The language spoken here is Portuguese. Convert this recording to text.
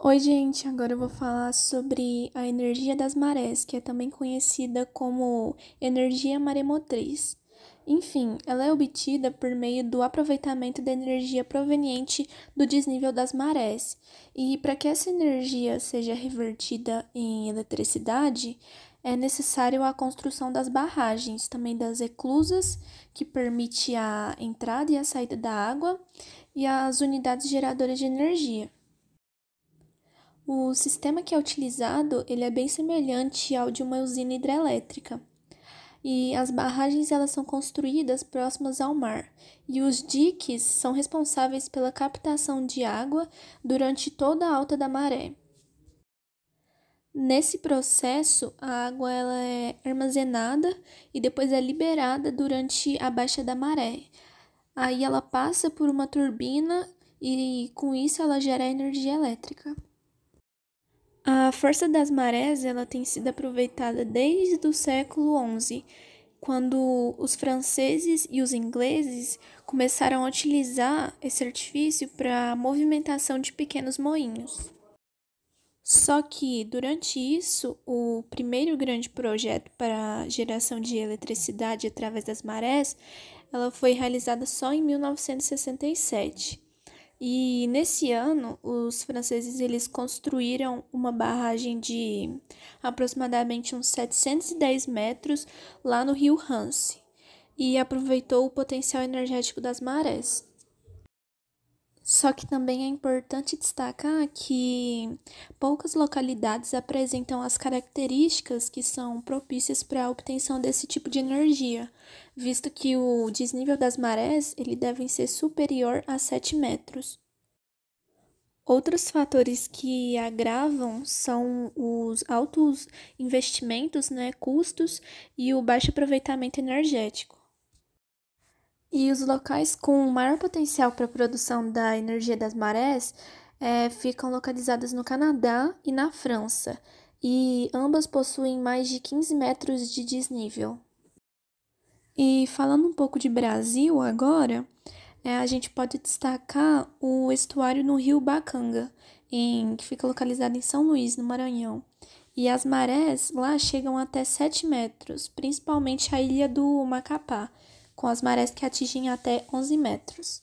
Oi, gente, agora eu vou falar sobre a energia das marés, que é também conhecida como energia maremotriz. Enfim, ela é obtida por meio do aproveitamento da energia proveniente do desnível das marés. E para que essa energia seja revertida em eletricidade, é necessário a construção das barragens, também das eclusas, que permite a entrada e a saída da água, e as unidades geradoras de energia. O sistema que é utilizado, ele é bem semelhante ao de uma usina hidrelétrica. E as barragens elas são construídas próximas ao mar, e os diques são responsáveis pela captação de água durante toda a alta da maré. Nesse processo, a água ela é armazenada e depois é liberada durante a baixa da maré. Aí ela passa por uma turbina e com isso ela gera energia elétrica. A força das marés ela tem sido aproveitada desde o século XI, quando os franceses e os ingleses começaram a utilizar esse artifício para a movimentação de pequenos moinhos. Só que, durante isso, o primeiro grande projeto para geração de eletricidade através das marés, ela foi realizada só em 1967. E nesse ano, os franceses eles construíram uma barragem de aproximadamente uns 710 metros lá no rio Rance e aproveitou o potencial energético das marés. Só que também é importante destacar que poucas localidades apresentam as características que são propícias para a obtenção desse tipo de energia, visto que o desnível das marés ele deve ser superior a 7 metros. Outros fatores que agravam são os altos investimentos, né, custos e o baixo aproveitamento energético. E os locais com maior potencial para a produção da energia das marés é, ficam localizados no Canadá e na França, e ambas possuem mais de 15 metros de desnível. E falando um pouco de Brasil agora, é, a gente pode destacar o estuário no rio Bacanga, em, que fica localizado em São Luís, no Maranhão. E as marés lá chegam até 7 metros, principalmente a ilha do Macapá, com as marés que atingem até 11 metros.